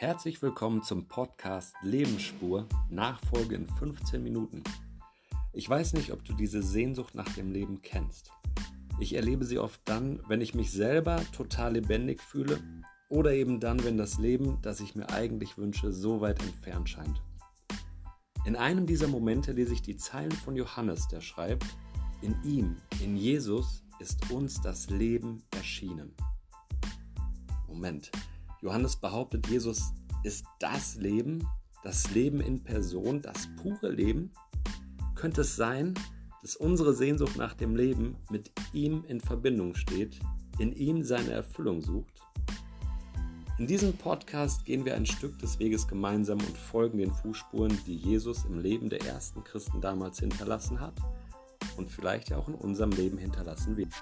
Herzlich willkommen zum Podcast Lebensspur, Nachfolge in 15 Minuten. Ich weiß nicht, ob du diese Sehnsucht nach dem Leben kennst. Ich erlebe sie oft dann, wenn ich mich selber total lebendig fühle oder eben dann, wenn das Leben, das ich mir eigentlich wünsche, so weit entfernt scheint. In einem dieser Momente lese ich die Zeilen von Johannes, der schreibt, in ihm, in Jesus, ist uns das Leben erschienen. Moment, Johannes behauptet, Jesus ist das Leben, das Leben in Person, das pure Leben. Könnte es sein, dass unsere Sehnsucht nach dem Leben mit ihm in Verbindung steht, in ihm seine Erfüllung sucht? In diesem Podcast gehen wir ein Stück des Weges gemeinsam und folgen den Fußspuren, die Jesus im Leben der ersten Christen damals hinterlassen hat und vielleicht auch in unserem Leben hinterlassen wird.